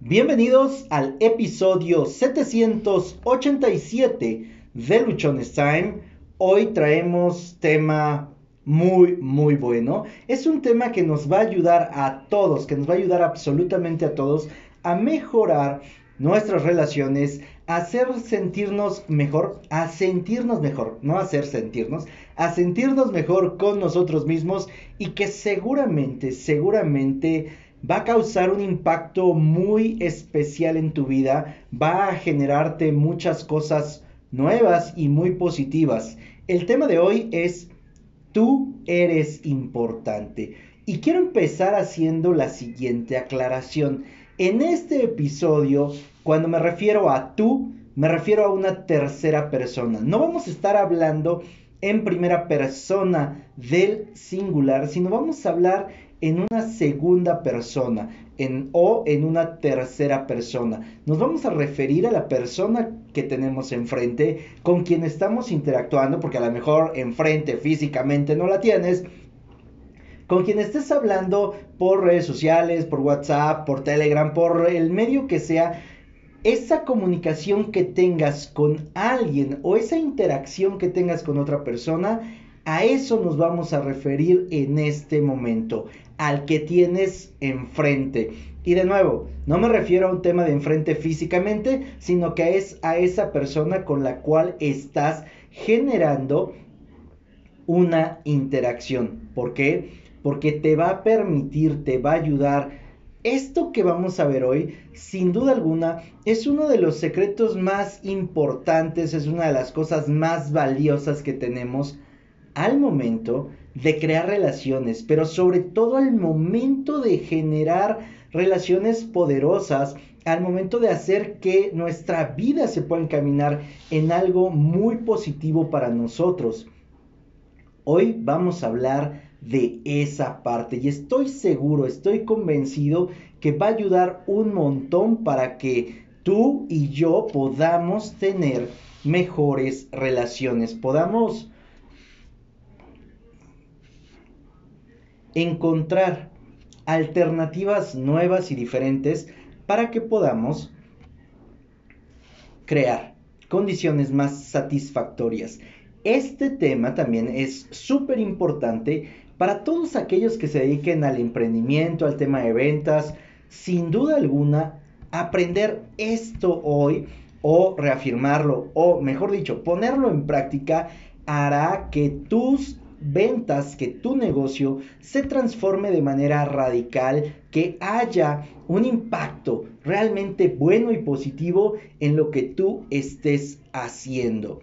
Bienvenidos al episodio 787 de Luchones Time. Hoy traemos tema muy, muy bueno. Es un tema que nos va a ayudar a todos, que nos va a ayudar absolutamente a todos a mejorar nuestras relaciones, a hacer sentirnos mejor, a sentirnos mejor, no hacer sentirnos, a sentirnos mejor con nosotros mismos y que seguramente, seguramente va a causar un impacto muy especial en tu vida, va a generarte muchas cosas nuevas y muy positivas. El tema de hoy es tú eres importante. Y quiero empezar haciendo la siguiente aclaración. En este episodio, cuando me refiero a tú, me refiero a una tercera persona. No vamos a estar hablando en primera persona del singular, sino vamos a hablar en una segunda persona en, o en una tercera persona. Nos vamos a referir a la persona que tenemos enfrente, con quien estamos interactuando, porque a lo mejor enfrente físicamente no la tienes, con quien estés hablando por redes sociales, por WhatsApp, por Telegram, por el medio que sea, esa comunicación que tengas con alguien o esa interacción que tengas con otra persona, a eso nos vamos a referir en este momento, al que tienes enfrente. Y de nuevo, no me refiero a un tema de enfrente físicamente, sino que es a esa persona con la cual estás generando una interacción. ¿Por qué? Porque te va a permitir, te va a ayudar. Esto que vamos a ver hoy, sin duda alguna, es uno de los secretos más importantes, es una de las cosas más valiosas que tenemos al momento de crear relaciones, pero sobre todo al momento de generar relaciones poderosas, al momento de hacer que nuestra vida se pueda encaminar en algo muy positivo para nosotros. Hoy vamos a hablar de esa parte y estoy seguro, estoy convencido que va a ayudar un montón para que tú y yo podamos tener mejores relaciones, podamos encontrar alternativas nuevas y diferentes para que podamos crear condiciones más satisfactorias. Este tema también es súper importante para todos aquellos que se dediquen al emprendimiento, al tema de ventas. Sin duda alguna, aprender esto hoy o reafirmarlo o mejor dicho, ponerlo en práctica hará que tus ventas, que tu negocio se transforme de manera radical, que haya un impacto realmente bueno y positivo en lo que tú estés haciendo.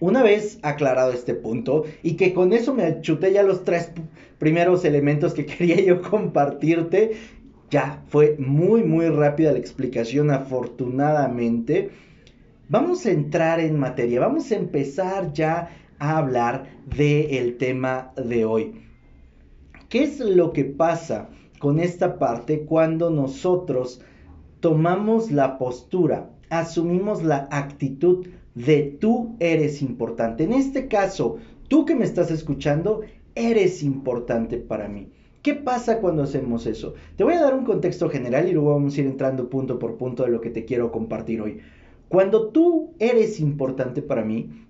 Una vez aclarado este punto y que con eso me chuté ya los tres primeros elementos que quería yo compartirte, ya fue muy muy rápida la explicación afortunadamente. Vamos a entrar en materia, vamos a empezar ya a hablar del tema de hoy. ¿Qué es lo que pasa con esta parte cuando nosotros tomamos la postura, asumimos la actitud de tú eres importante? En este caso, tú que me estás escuchando, eres importante para mí. ¿Qué pasa cuando hacemos eso? Te voy a dar un contexto general y luego vamos a ir entrando punto por punto de lo que te quiero compartir hoy. Cuando tú eres importante para mí,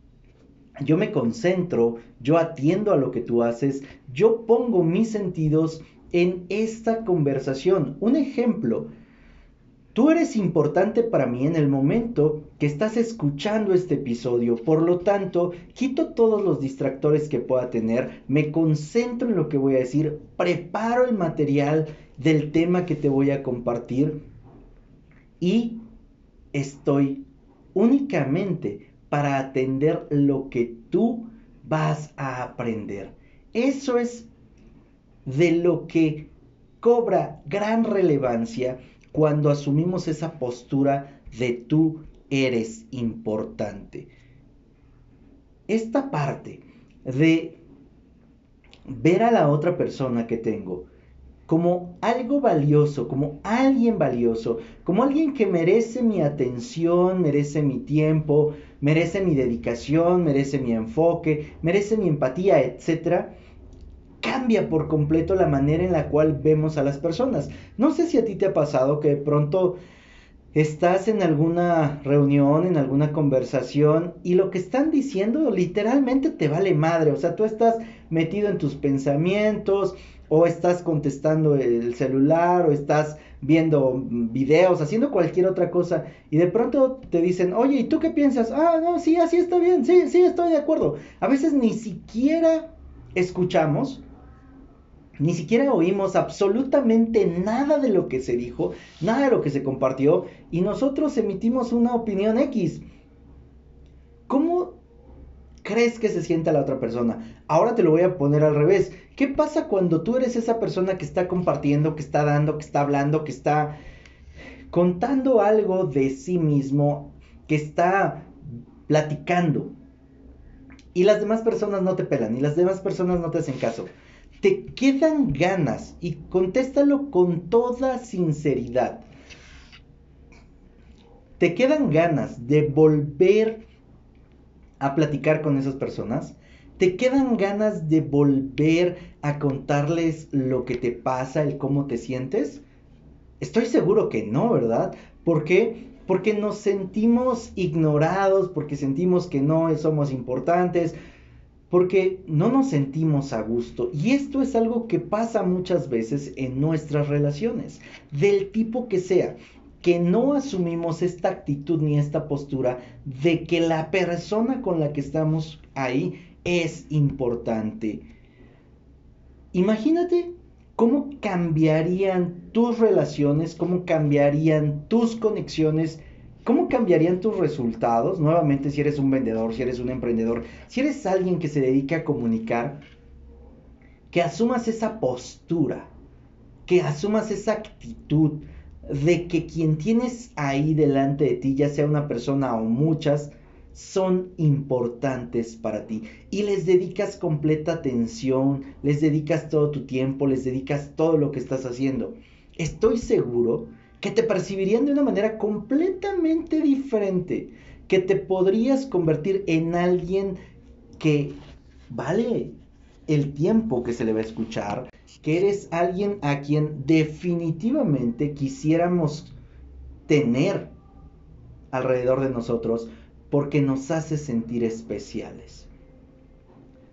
yo me concentro, yo atiendo a lo que tú haces, yo pongo mis sentidos en esta conversación. Un ejemplo, tú eres importante para mí en el momento que estás escuchando este episodio, por lo tanto, quito todos los distractores que pueda tener, me concentro en lo que voy a decir, preparo el material del tema que te voy a compartir y estoy únicamente para atender lo que tú vas a aprender. Eso es de lo que cobra gran relevancia cuando asumimos esa postura de tú eres importante. Esta parte de ver a la otra persona que tengo como algo valioso, como alguien valioso, como alguien que merece mi atención, merece mi tiempo, merece mi dedicación, merece mi enfoque, merece mi empatía, etc. Cambia por completo la manera en la cual vemos a las personas. No sé si a ti te ha pasado que de pronto estás en alguna reunión, en alguna conversación y lo que están diciendo literalmente te vale madre, o sea, tú estás metido en tus pensamientos o estás contestando el celular o estás viendo videos, haciendo cualquier otra cosa y de pronto te dicen, oye, ¿y tú qué piensas? Ah, no, sí, así está bien, sí, sí, estoy de acuerdo. A veces ni siquiera escuchamos ni siquiera oímos absolutamente nada de lo que se dijo, nada de lo que se compartió y nosotros emitimos una opinión X. ¿Cómo crees que se sienta la otra persona? Ahora te lo voy a poner al revés. ¿Qué pasa cuando tú eres esa persona que está compartiendo, que está dando, que está hablando, que está contando algo de sí mismo, que está platicando? Y las demás personas no te pelan, y las demás personas no te hacen caso te quedan ganas y contéstalo con toda sinceridad. ¿Te quedan ganas de volver a platicar con esas personas? ¿Te quedan ganas de volver a contarles lo que te pasa, el cómo te sientes? Estoy seguro que no, ¿verdad? ¿Por qué? Porque nos sentimos ignorados, porque sentimos que no somos importantes, porque no nos sentimos a gusto. Y esto es algo que pasa muchas veces en nuestras relaciones, del tipo que sea, que no asumimos esta actitud ni esta postura de que la persona con la que estamos ahí es importante. Imagínate cómo cambiarían tus relaciones, cómo cambiarían tus conexiones ¿Cómo cambiarían tus resultados? Nuevamente, si eres un vendedor, si eres un emprendedor, si eres alguien que se dedica a comunicar, que asumas esa postura, que asumas esa actitud de que quien tienes ahí delante de ti, ya sea una persona o muchas, son importantes para ti y les dedicas completa atención, les dedicas todo tu tiempo, les dedicas todo lo que estás haciendo. Estoy seguro que te percibirían de una manera completamente diferente, que te podrías convertir en alguien que vale el tiempo que se le va a escuchar, que eres alguien a quien definitivamente quisiéramos tener alrededor de nosotros porque nos hace sentir especiales.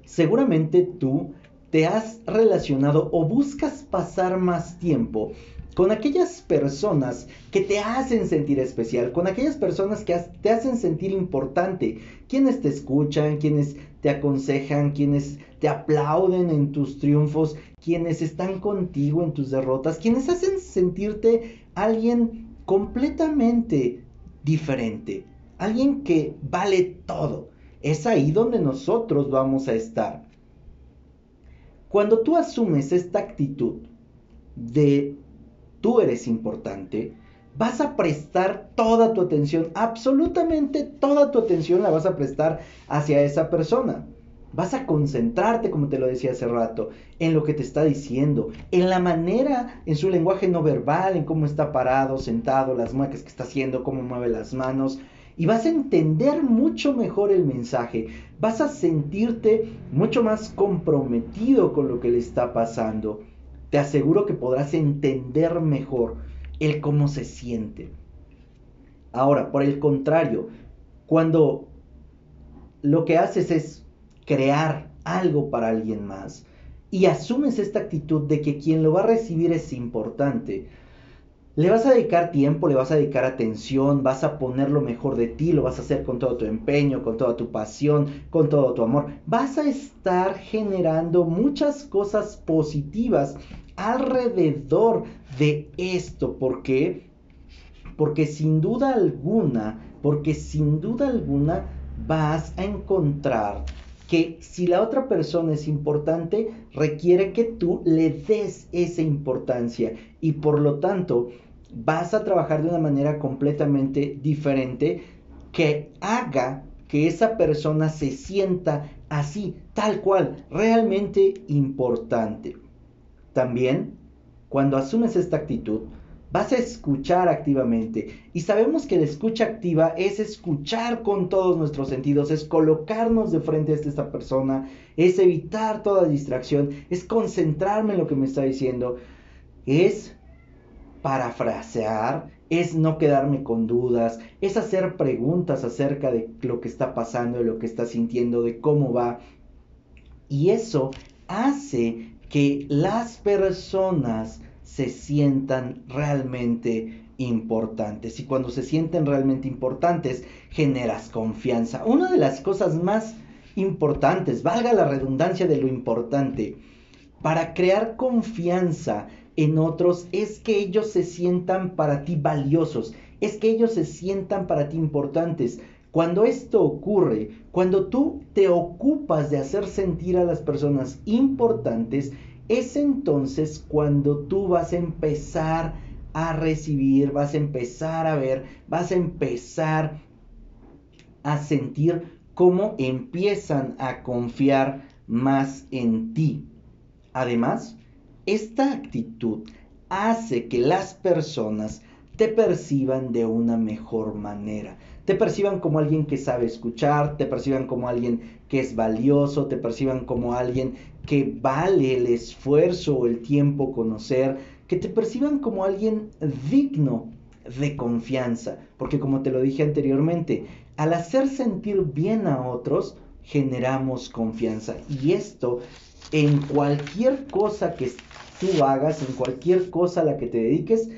Seguramente tú te has relacionado o buscas pasar más tiempo con aquellas personas que te hacen sentir especial, con aquellas personas que te hacen sentir importante, quienes te escuchan, quienes te aconsejan, quienes te aplauden en tus triunfos, quienes están contigo en tus derrotas, quienes hacen sentirte alguien completamente diferente, alguien que vale todo. Es ahí donde nosotros vamos a estar. Cuando tú asumes esta actitud de tú eres importante, vas a prestar toda tu atención, absolutamente toda tu atención la vas a prestar hacia esa persona. Vas a concentrarte, como te lo decía hace rato, en lo que te está diciendo, en la manera, en su lenguaje no verbal, en cómo está parado, sentado, las muecas que está haciendo, cómo mueve las manos. Y vas a entender mucho mejor el mensaje. Vas a sentirte mucho más comprometido con lo que le está pasando te aseguro que podrás entender mejor el cómo se siente. Ahora, por el contrario, cuando lo que haces es crear algo para alguien más y asumes esta actitud de que quien lo va a recibir es importante, le vas a dedicar tiempo, le vas a dedicar atención, vas a poner lo mejor de ti, lo vas a hacer con todo tu empeño, con toda tu pasión, con todo tu amor. Vas a estar generando muchas cosas positivas alrededor de esto. ¿Por qué? Porque sin duda alguna, porque sin duda alguna vas a encontrar que si la otra persona es importante, requiere que tú le des esa importancia y por lo tanto vas a trabajar de una manera completamente diferente que haga que esa persona se sienta así, tal cual, realmente importante. También, cuando asumes esta actitud, vas a escuchar activamente. Y sabemos que la escucha activa es escuchar con todos nuestros sentidos, es colocarnos de frente a esta persona, es evitar toda distracción, es concentrarme en lo que me está diciendo, es parafrasear, es no quedarme con dudas, es hacer preguntas acerca de lo que está pasando, de lo que está sintiendo, de cómo va. Y eso hace que las personas se sientan realmente importantes. Y cuando se sienten realmente importantes, generas confianza. Una de las cosas más importantes, valga la redundancia de lo importante, para crear confianza en otros es que ellos se sientan para ti valiosos, es que ellos se sientan para ti importantes. Cuando esto ocurre, cuando tú te ocupas de hacer sentir a las personas importantes, es entonces cuando tú vas a empezar a recibir, vas a empezar a ver, vas a empezar a sentir cómo empiezan a confiar más en ti. Además, esta actitud hace que las personas te perciban de una mejor manera. Te perciban como alguien que sabe escuchar, te perciban como alguien que es valioso, te perciban como alguien que vale el esfuerzo o el tiempo conocer, que te perciban como alguien digno de confianza. Porque como te lo dije anteriormente, al hacer sentir bien a otros, generamos confianza. Y esto en cualquier cosa que tú hagas, en cualquier cosa a la que te dediques,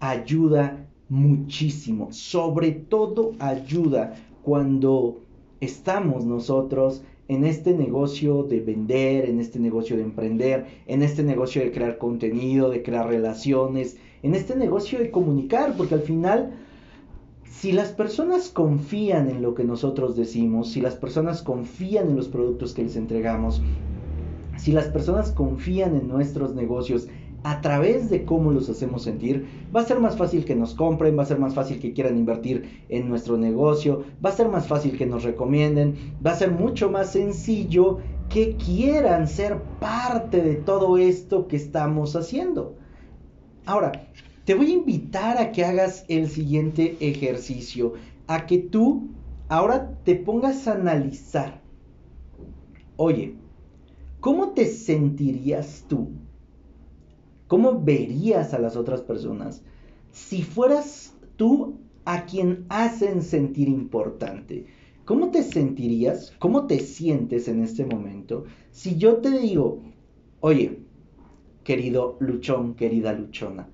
ayuda muchísimo. Sobre todo ayuda cuando estamos nosotros en este negocio de vender, en este negocio de emprender, en este negocio de crear contenido, de crear relaciones, en este negocio de comunicar, porque al final, si las personas confían en lo que nosotros decimos, si las personas confían en los productos que les entregamos, si las personas confían en nuestros negocios a través de cómo los hacemos sentir, va a ser más fácil que nos compren, va a ser más fácil que quieran invertir en nuestro negocio, va a ser más fácil que nos recomienden, va a ser mucho más sencillo que quieran ser parte de todo esto que estamos haciendo. Ahora, te voy a invitar a que hagas el siguiente ejercicio, a que tú ahora te pongas a analizar. Oye, ¿cómo te sentirías tú? ¿Cómo verías a las otras personas si fueras tú a quien hacen sentir importante? ¿Cómo te sentirías? ¿Cómo te sientes en este momento si yo te digo, oye, querido luchón, querida luchona,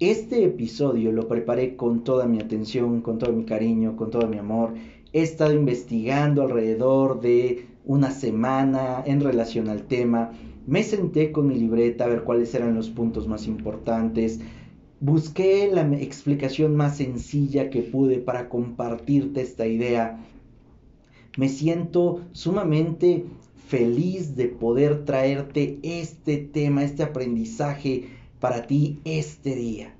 este episodio lo preparé con toda mi atención, con todo mi cariño, con todo mi amor. He estado investigando alrededor de una semana en relación al tema. Me senté con mi libreta a ver cuáles eran los puntos más importantes. Busqué la explicación más sencilla que pude para compartirte esta idea. Me siento sumamente feliz de poder traerte este tema, este aprendizaje para ti este día.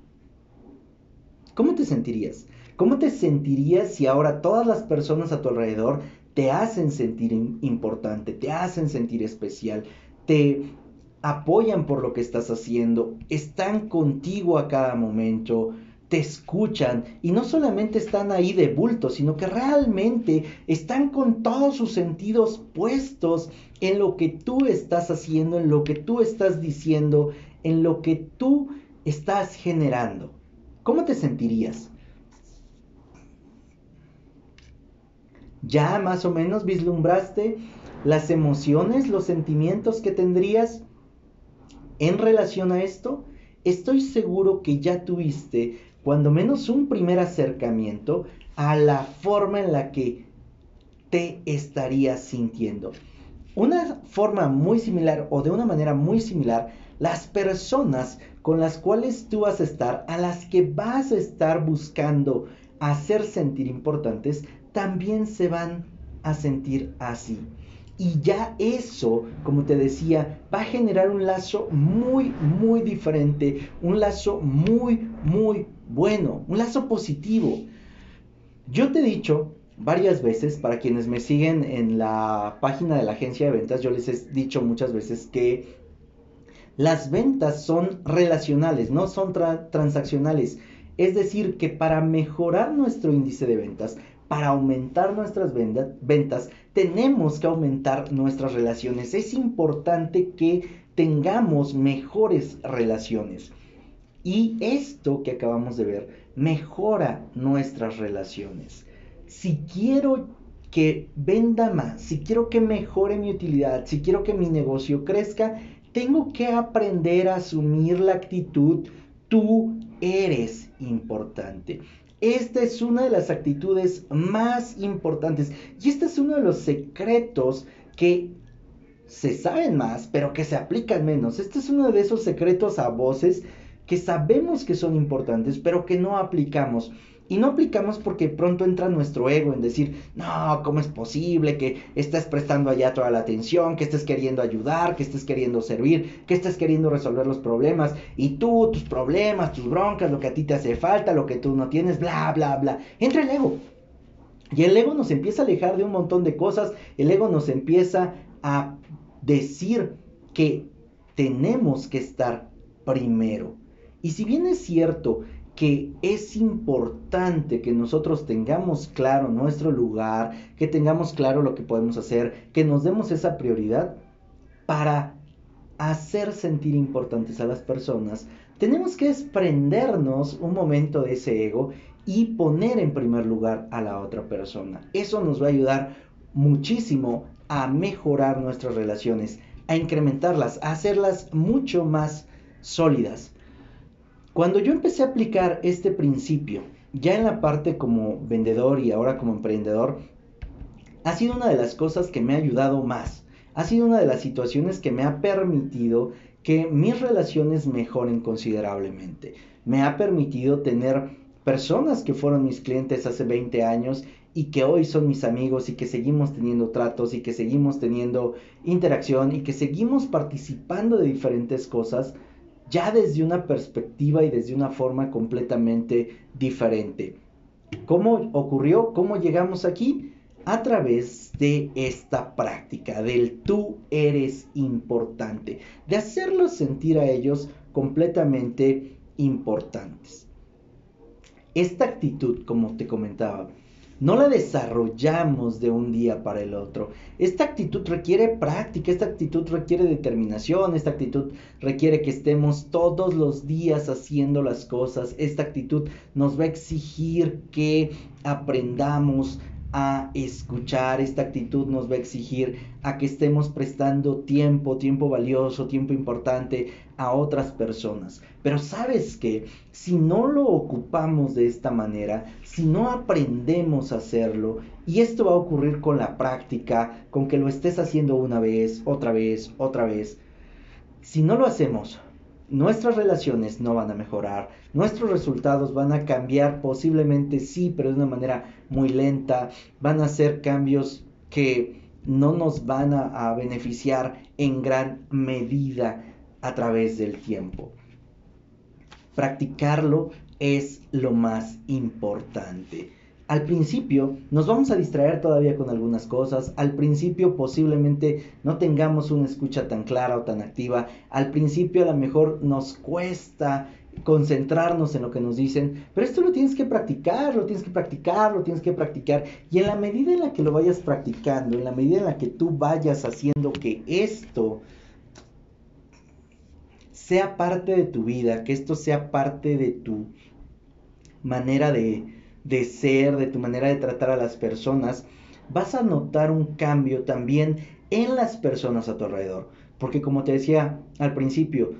¿Cómo te sentirías? ¿Cómo te sentirías si ahora todas las personas a tu alrededor te hacen sentir importante, te hacen sentir especial, te apoyan por lo que estás haciendo, están contigo a cada momento, te escuchan y no solamente están ahí de bulto, sino que realmente están con todos sus sentidos puestos en lo que tú estás haciendo, en lo que tú estás diciendo, en lo que tú estás generando. ¿Cómo te sentirías? ¿Ya más o menos vislumbraste las emociones, los sentimientos que tendrías en relación a esto? Estoy seguro que ya tuviste cuando menos un primer acercamiento a la forma en la que te estarías sintiendo. Una forma muy similar o de una manera muy similar, las personas con las cuales tú vas a estar, a las que vas a estar buscando hacer sentir importantes, también se van a sentir así. Y ya eso, como te decía, va a generar un lazo muy, muy diferente, un lazo muy, muy bueno, un lazo positivo. Yo te he dicho varias veces, para quienes me siguen en la página de la agencia de ventas, yo les he dicho muchas veces que Las ventas son relacionales, no son transaccionales. Es decir, que para mejorar nuestro índice de ventas, para aumentar nuestras ventas, tenemos que aumentar nuestras relaciones. Es importante que tengamos mejores relaciones. Y esto que acabamos de ver mejora nuestras relaciones. Si quiero que venda más, si quiero que mejore mi utilidad, si quiero que mi negocio crezca, tengo que aprender a asumir la actitud tú eres importante. Esta es una de las actitudes más importantes y este es uno de los secretos que se saben más, pero que se aplican menos. Este es uno de esos secretos a voces que sabemos que son importantes, pero que no aplicamos. Y no aplicamos porque pronto entra nuestro ego en decir, no, ¿cómo es posible que estés prestando allá toda la atención, que estés queriendo ayudar, que estés queriendo servir, que estés queriendo resolver los problemas? Y tú, tus problemas, tus broncas, lo que a ti te hace falta, lo que tú no tienes, bla, bla, bla. Entra el ego. Y el ego nos empieza a alejar de un montón de cosas. El ego nos empieza a decir que tenemos que estar primero. Y si bien es cierto que es importante que nosotros tengamos claro nuestro lugar, que tengamos claro lo que podemos hacer, que nos demos esa prioridad para hacer sentir importantes a las personas, tenemos que desprendernos un momento de ese ego y poner en primer lugar a la otra persona. Eso nos va a ayudar muchísimo a mejorar nuestras relaciones, a incrementarlas, a hacerlas mucho más sólidas. Cuando yo empecé a aplicar este principio, ya en la parte como vendedor y ahora como emprendedor, ha sido una de las cosas que me ha ayudado más. Ha sido una de las situaciones que me ha permitido que mis relaciones mejoren considerablemente. Me ha permitido tener personas que fueron mis clientes hace 20 años y que hoy son mis amigos y que seguimos teniendo tratos y que seguimos teniendo interacción y que seguimos participando de diferentes cosas ya desde una perspectiva y desde una forma completamente diferente. ¿Cómo ocurrió? ¿Cómo llegamos aquí? A través de esta práctica del tú eres importante, de hacerlos sentir a ellos completamente importantes. Esta actitud, como te comentaba, no la desarrollamos de un día para el otro. Esta actitud requiere práctica, esta actitud requiere determinación, esta actitud requiere que estemos todos los días haciendo las cosas. Esta actitud nos va a exigir que aprendamos a escuchar, esta actitud nos va a exigir a que estemos prestando tiempo, tiempo valioso, tiempo importante a otras personas. Pero sabes que si no lo ocupamos de esta manera, si no aprendemos a hacerlo, y esto va a ocurrir con la práctica, con que lo estés haciendo una vez, otra vez, otra vez, si no lo hacemos, nuestras relaciones no van a mejorar, nuestros resultados van a cambiar posiblemente sí, pero de una manera muy lenta, van a ser cambios que no nos van a, beneficiar en gran medida a través del tiempo. Practicarlo es lo más importante. Al principio nos vamos a distraer todavía con algunas cosas. Al principio posiblemente no tengamos una escucha tan clara o tan activa. Al principio a lo mejor nos cuesta concentrarnos en lo que nos dicen, pero esto lo tienes que practicar, lo tienes que practicar, lo tienes que practicar. Y en la medida en la que lo vayas practicando, en la medida en la que tú vayas haciendo que esto sea parte de tu vida, que esto sea parte de tu manera de, de ser, de tu manera de tratar a las personas, vas a notar un cambio también en las personas a tu alrededor. Porque como te decía al principio,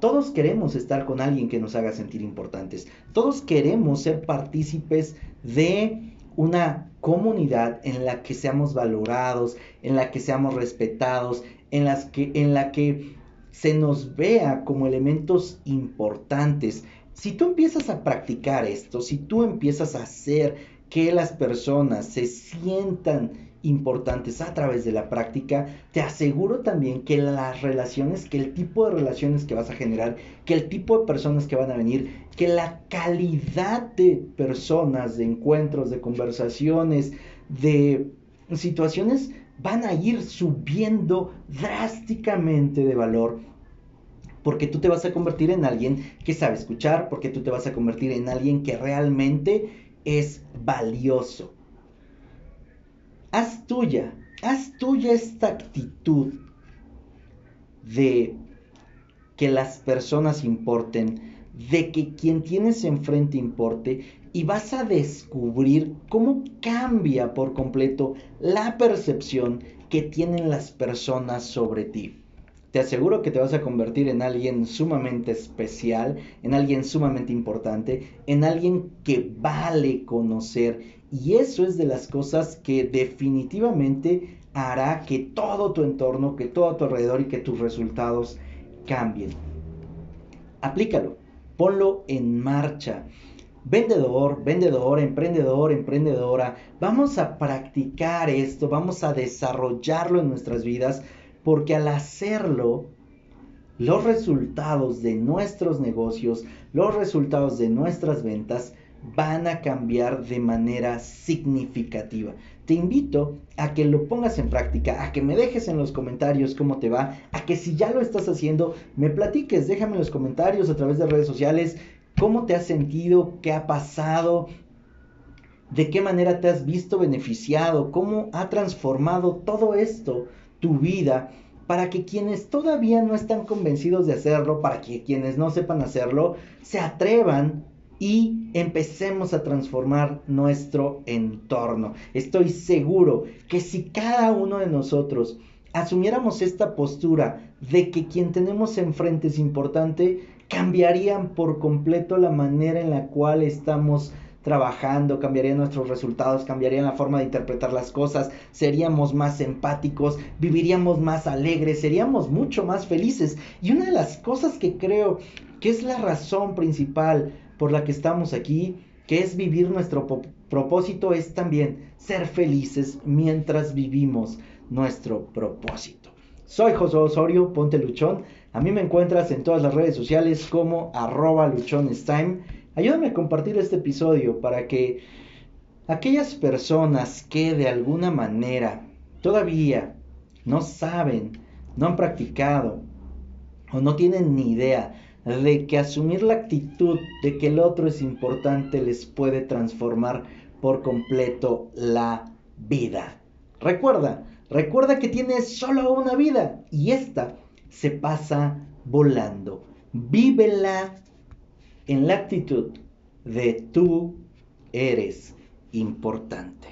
todos queremos estar con alguien que nos haga sentir importantes. Todos queremos ser partícipes de una comunidad en la que seamos valorados, en la que seamos respetados, en, las que, en la que se nos vea como elementos importantes, si tú empiezas a practicar esto, si tú empiezas a hacer que las personas se sientan importantes a través de la práctica, te aseguro también que las relaciones, que el tipo de relaciones que vas a generar, que el tipo de personas que van a venir, que la calidad de personas, de encuentros, de conversaciones, de situaciones van a ir subiendo drásticamente de valor porque tú te vas a convertir en alguien que sabe escuchar, porque tú te vas a convertir en alguien que realmente es valioso. Haz tuya, haz tuya esta actitud de que las personas importen, de que quien tienes enfrente importe y vas a descubrir cómo cambia por completo la percepción que tienen las personas sobre ti. Te aseguro que te vas a convertir en alguien sumamente especial, en alguien sumamente importante, en alguien que vale conocer. Y eso es de las cosas que definitivamente hará que todo tu entorno, que todo tu alrededor y que tus resultados cambien. Aplícalo, ponlo en marcha. Vendedor, vendedor, emprendedor, emprendedora, vamos a practicar esto, vamos a desarrollarlo en nuestras vidas porque al hacerlo, los resultados de nuestros negocios, los resultados de nuestras ventas van a cambiar de manera significativa. Te invito a que lo pongas en práctica, a que me dejes en los comentarios cómo te va, a que si ya lo estás haciendo, me platiques, déjame en los comentarios a través de redes sociales cómo te has sentido, qué ha pasado, de qué manera te has visto beneficiado, cómo ha transformado todo esto tu vida para que quienes todavía no están convencidos de hacerlo, para que quienes no sepan hacerlo, se atrevan y empecemos a transformar nuestro entorno. Estoy seguro que si cada uno de nosotros asumiéramos esta postura de que quien tenemos enfrente es importante, cambiarían por completo la manera en la cual estamos trabajando, cambiaría nuestros resultados, cambiaría la forma de interpretar las cosas, seríamos más empáticos, viviríamos más alegres, seríamos mucho más felices. Y una de las cosas que creo que es la razón principal por la que estamos aquí, que es vivir nuestro propósito, es también ser felices mientras vivimos nuestro propósito. Soy José Osorio, ponte luchón. A mí me encuentras en todas las redes sociales como arroba luchonestime Ayúdame a compartir este episodio para que aquellas personas que de alguna manera todavía no saben, no han practicado o no tienen ni idea de que asumir la actitud de que el otro es importante les puede transformar por completo la vida. Recuerda, recuerda que tienes solo una vida y esta se pasa volando. Vívela en la actitud de tú eres importante.